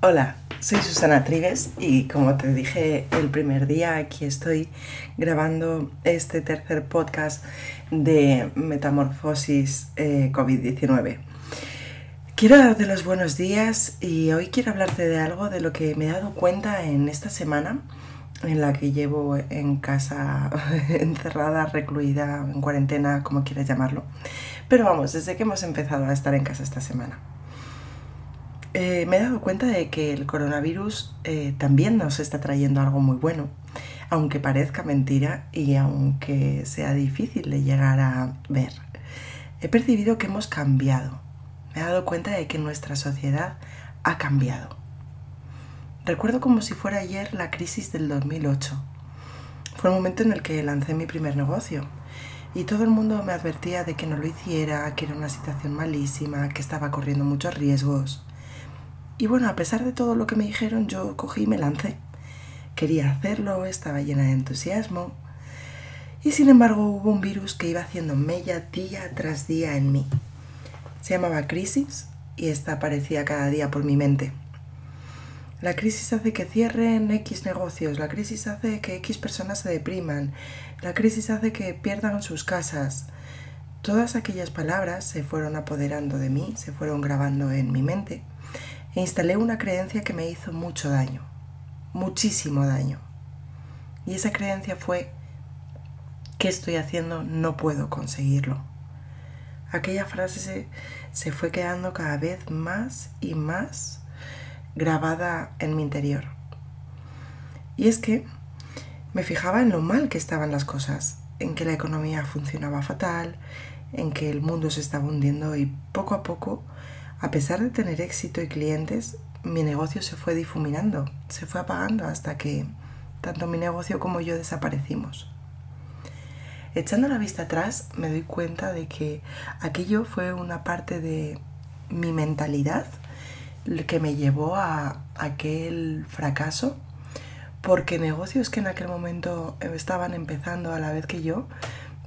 Hola, soy Susana Trives y como te dije el primer día, aquí estoy grabando este tercer podcast de Metamorfosis eh, COVID-19. Quiero darte los buenos días y hoy quiero hablarte de algo de lo que me he dado cuenta en esta semana en la que llevo en casa encerrada, recluida, en cuarentena, como quieras llamarlo. Pero vamos, desde que hemos empezado a estar en casa esta semana. Eh, me he dado cuenta de que el coronavirus eh, también nos está trayendo algo muy bueno, aunque parezca mentira y aunque sea difícil de llegar a ver. He percibido que hemos cambiado. Me he dado cuenta de que nuestra sociedad ha cambiado. Recuerdo como si fuera ayer la crisis del 2008. Fue el momento en el que lancé mi primer negocio y todo el mundo me advertía de que no lo hiciera, que era una situación malísima, que estaba corriendo muchos riesgos. Y bueno, a pesar de todo lo que me dijeron, yo cogí y me lancé. Quería hacerlo, estaba llena de entusiasmo. Y sin embargo hubo un virus que iba haciendo mella día tras día en mí. Se llamaba crisis y esta aparecía cada día por mi mente. La crisis hace que cierren X negocios, la crisis hace que X personas se depriman, la crisis hace que pierdan sus casas. Todas aquellas palabras se fueron apoderando de mí, se fueron grabando en mi mente e instalé una creencia que me hizo mucho daño, muchísimo daño. Y esa creencia fue, ¿qué estoy haciendo? No puedo conseguirlo. Aquella frase se, se fue quedando cada vez más y más grabada en mi interior. Y es que me fijaba en lo mal que estaban las cosas, en que la economía funcionaba fatal, en que el mundo se estaba hundiendo y poco a poco a pesar de tener éxito y clientes, mi negocio se fue difuminando, se fue apagando hasta que tanto mi negocio como yo desaparecimos. Echando la vista atrás me doy cuenta de que aquello fue una parte de mi mentalidad que me llevó a aquel fracaso porque negocios que en aquel momento estaban empezando a la vez que yo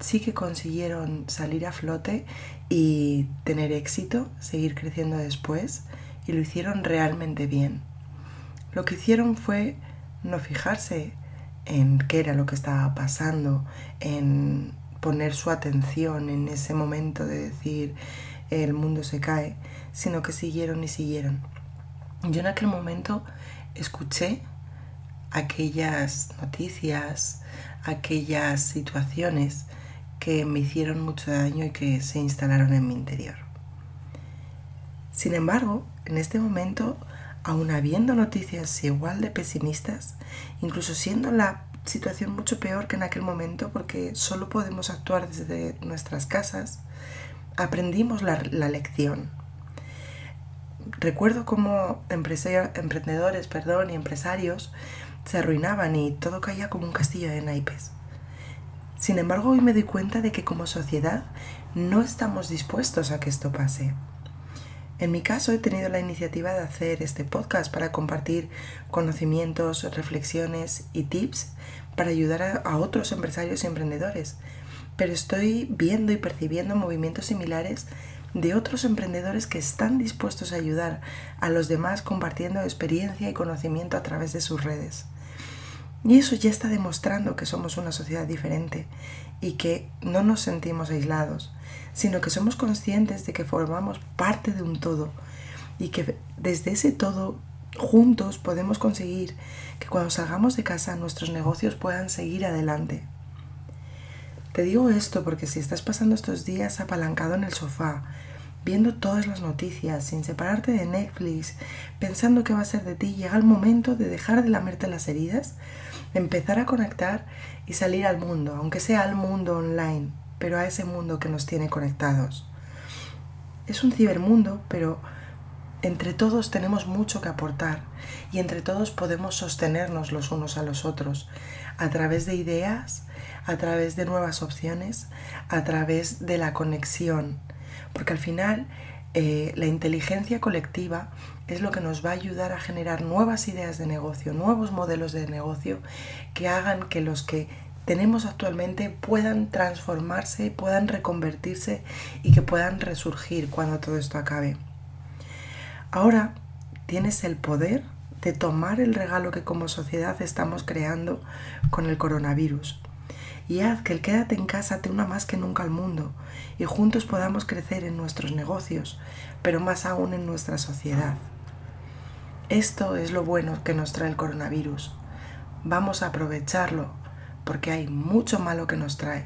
sí que consiguieron salir a flote y tener éxito, seguir creciendo después, y lo hicieron realmente bien. Lo que hicieron fue no fijarse en qué era lo que estaba pasando, en poner su atención en ese momento de decir el mundo se cae, sino que siguieron y siguieron. Yo en aquel momento escuché aquellas noticias, aquellas situaciones que me hicieron mucho daño y que se instalaron en mi interior. Sin embargo, en este momento, aun habiendo noticias igual de pesimistas, incluso siendo la situación mucho peor que en aquel momento porque solo podemos actuar desde nuestras casas, aprendimos la, lección. Recuerdo cómo emprendedores perdón, y empresarios se arruinaban y todo caía como un castillo de naipes. Sin embargo, hoy me doy cuenta de que como sociedad no estamos dispuestos a que esto pase. En mi caso he tenido la iniciativa de hacer este podcast para compartir conocimientos, reflexiones y tips para ayudar a, otros empresarios y emprendedores. Pero estoy viendo y percibiendo movimientos similares de otros emprendedores que están dispuestos a ayudar a los demás compartiendo experiencia y conocimiento a través de sus redes. Y eso ya está demostrando que somos una sociedad diferente y que no nos sentimos aislados, sino que somos conscientes de que formamos parte de un todo y que desde ese todo juntos podemos conseguir que cuando salgamos de casa nuestros negocios puedan seguir adelante. Te digo esto porque si estás pasando estos días apalancado en el sofá, viendo todas las noticias, sin separarte de Netflix, pensando qué va a ser de ti, llega el momento de dejar de lamerte las heridas, empezar a conectar y salir al mundo, aunque sea al mundo online, pero a ese mundo que nos tiene conectados. Es un cibermundo, pero entre todos tenemos mucho que aportar y entre todos podemos sostenernos los unos a los otros a través de ideas, a través de nuevas opciones, a través de la conexión, porque al final eh, la inteligencia colectiva es lo que nos va a ayudar a generar nuevas ideas de negocio, nuevos modelos de negocio que hagan que los que tenemos actualmente puedan transformarse, puedan reconvertirse y que puedan resurgir cuando todo esto acabe. Ahora tienes el poder de tomar el regalo que como sociedad estamos creando con el coronavirus. Y haz que el quédate en casa te una más que nunca al mundo y juntos podamos crecer en nuestros negocios, pero más aún en nuestra sociedad. Esto es lo bueno que nos trae el coronavirus. Vamos a aprovecharlo porque hay mucho malo que nos trae,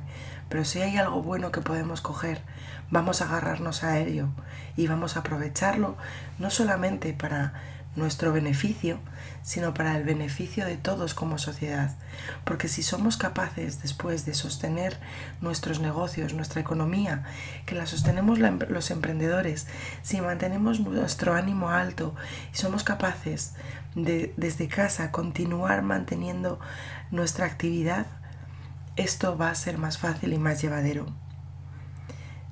pero si hay algo bueno que podemos coger, vamos a agarrarnos a ello y vamos a aprovecharlo no solamente para nuestro beneficio, sino para el beneficio de todos como sociedad. Porque si somos capaces después de sostener nuestros negocios, nuestra economía, que la sostenemos los emprendedores, si mantenemos nuestro ánimo alto y somos capaces de desde casa continuar manteniendo nuestra actividad, esto va a ser más fácil y más llevadero.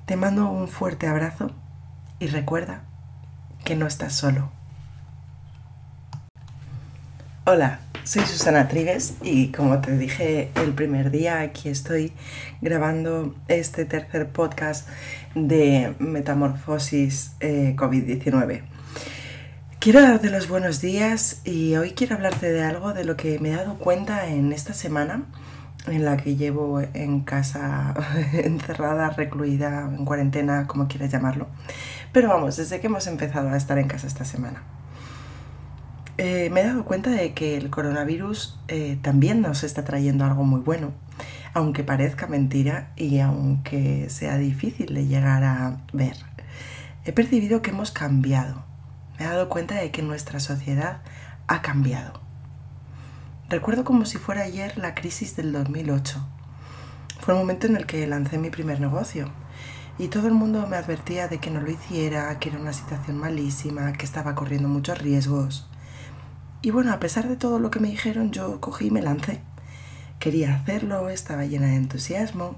Te mando un fuerte abrazo y recuerda que no estás solo. Hola, soy Susana Trives y como te dije el primer día, aquí estoy grabando este tercer podcast de Metamorfosis eh, COVID-19. Quiero darte los buenos días y hoy quiero hablarte de algo de lo que me he dado cuenta en esta semana en la que llevo en casa encerrada, recluida, en cuarentena, como quieras llamarlo. Pero vamos, desde que hemos empezado a estar en casa esta semana. Eh, me he dado cuenta de que el coronavirus eh, también nos está trayendo algo muy bueno, aunque parezca mentira y aunque sea difícil de llegar a ver. He percibido que hemos cambiado. Me he dado cuenta de que nuestra sociedad ha cambiado. Recuerdo como si fuera ayer la crisis del 2008. Fue el momento en el que lancé mi primer negocio y todo el mundo me advertía de que no lo hiciera, que era una situación malísima, que estaba corriendo muchos riesgos. Y bueno, a pesar de todo lo que me dijeron, yo cogí y me lancé. Quería hacerlo, estaba llena de entusiasmo.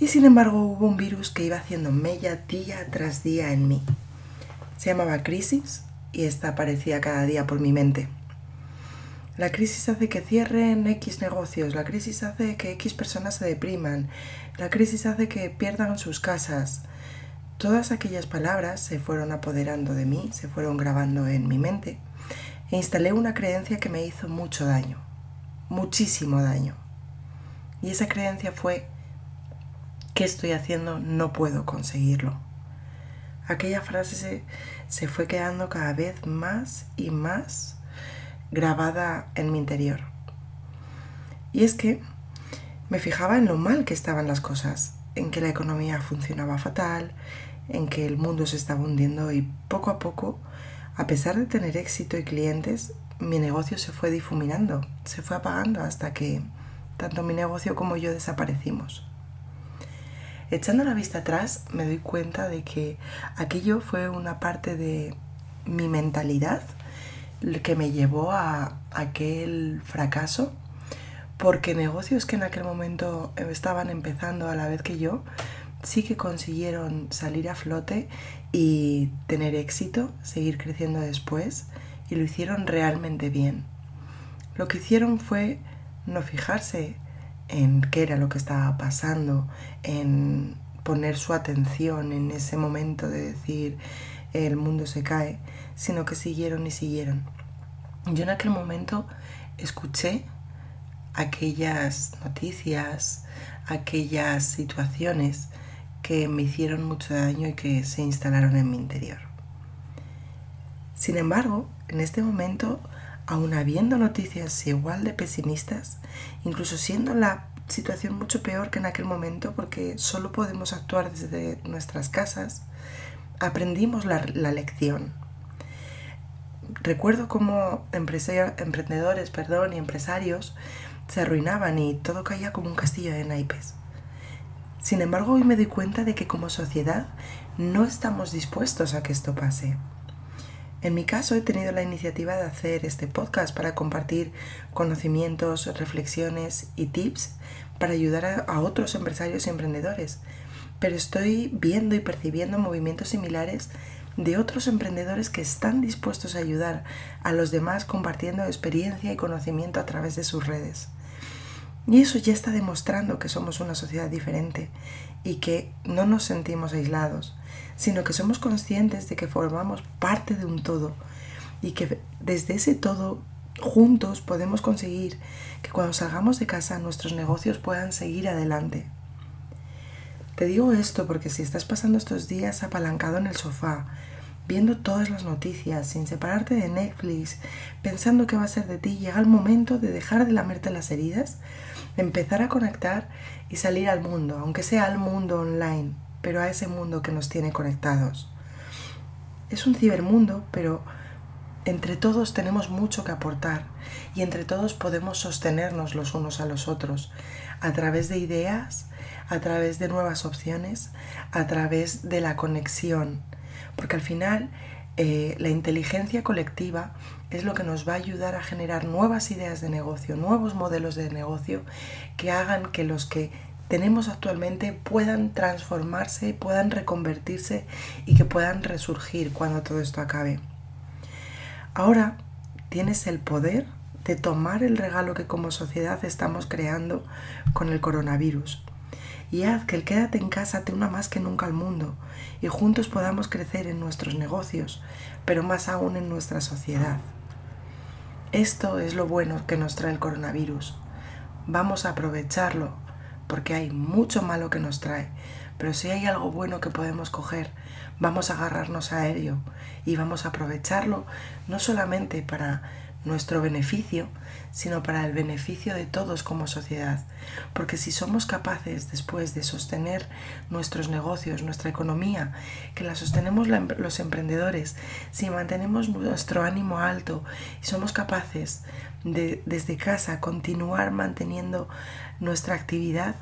Y sin embargo hubo un virus que iba haciendo mella día tras día en mí. Se llamaba crisis y esta aparecía cada día por mi mente. La crisis hace que cierren X negocios, la crisis hace que X personas se depriman, la crisis hace que pierdan sus casas. Todas aquellas palabras se fueron apoderando de mí, se fueron grabando en mi mente e instalé una creencia que me hizo mucho daño, muchísimo daño. Y esa creencia fue, ¿qué estoy haciendo? No puedo conseguirlo. Aquella frase se, se fue quedando cada vez más y más grabada en mi interior. Y es que me fijaba en lo mal que estaban las cosas, en que la economía funcionaba fatal, en que el mundo se estaba hundiendo y poco a poco a pesar de tener éxito y clientes, mi negocio se fue difuminando, se fue apagando hasta que tanto mi negocio como yo desaparecimos. Echando la vista atrás me doy cuenta de que aquello fue una parte de mi mentalidad que me llevó a aquel fracaso porque negocios que en aquel momento estaban empezando a la vez que yo sí que consiguieron salir a flote y tener éxito, seguir creciendo después, y lo hicieron realmente bien. Lo que hicieron fue no fijarse en qué era lo que estaba pasando, en poner su atención en ese momento de decir el mundo se cae, sino que siguieron y siguieron. Yo en aquel momento escuché aquellas noticias, aquellas situaciones que me hicieron mucho daño y que se instalaron en mi interior. Sin embargo, en este momento, aun habiendo noticias igual de pesimistas, incluso siendo la situación mucho peor que en aquel momento, porque solo podemos actuar desde nuestras casas, aprendimos la, lección. Recuerdo cómo emprendedores perdón, y empresarios se arruinaban y todo caía como un castillo de naipes. Sin embargo, hoy me doy cuenta de que como sociedad no estamos dispuestos a que esto pase. En mi caso he tenido la iniciativa de hacer este podcast para compartir conocimientos, reflexiones y tips para ayudar a, otros empresarios y emprendedores. Pero estoy viendo y percibiendo movimientos similares de otros emprendedores que están dispuestos a ayudar a los demás compartiendo experiencia y conocimiento a través de sus redes. Y eso ya está demostrando que somos una sociedad diferente y que no nos sentimos aislados, sino que somos conscientes de que formamos parte de un todo y que desde ese todo juntos podemos conseguir que cuando salgamos de casa nuestros negocios puedan seguir adelante. Te digo esto porque si estás pasando estos días apalancado en el sofá, viendo todas las noticias, sin separarte de Netflix, pensando qué va a ser de ti, llega el momento de dejar de lamerte las heridas, empezar a conectar y salir al mundo, aunque sea al mundo online, pero a ese mundo que nos tiene conectados. Es un cibermundo, pero entre todos tenemos mucho que aportar y entre todos podemos sostenernos los unos a los otros a través de ideas, a través de nuevas opciones, a través de la conexión. Porque al final eh, la inteligencia colectiva es lo que nos va a ayudar a generar nuevas ideas de negocio, nuevos modelos de negocio que hagan que los que tenemos actualmente puedan transformarse, puedan reconvertirse y que puedan resurgir cuando todo esto acabe. Ahora tienes el poder de tomar el regalo que como sociedad estamos creando con el coronavirus y haz que el quédate en casa te una más que nunca al mundo y juntos podamos crecer en nuestros negocios, pero más aún en nuestra sociedad. Esto es lo bueno que nos trae el coronavirus. Vamos a aprovecharlo porque hay mucho malo que nos trae, pero si hay algo bueno que podemos coger, vamos a agarrarnos a ello y vamos a aprovecharlo no solamente para nuestro beneficio, sino para el beneficio de todos como sociedad. Porque si somos capaces después de sostener nuestros negocios, nuestra economía, que la sostenemos los emprendedores, si mantenemos nuestro ánimo alto y somos capaces de desde casa continuar manteniendo nuestra actividad,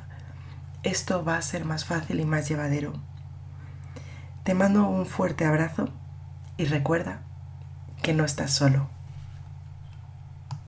esto va a ser más fácil y más llevadero. Te mando un fuerte abrazo y recuerda que no estás solo.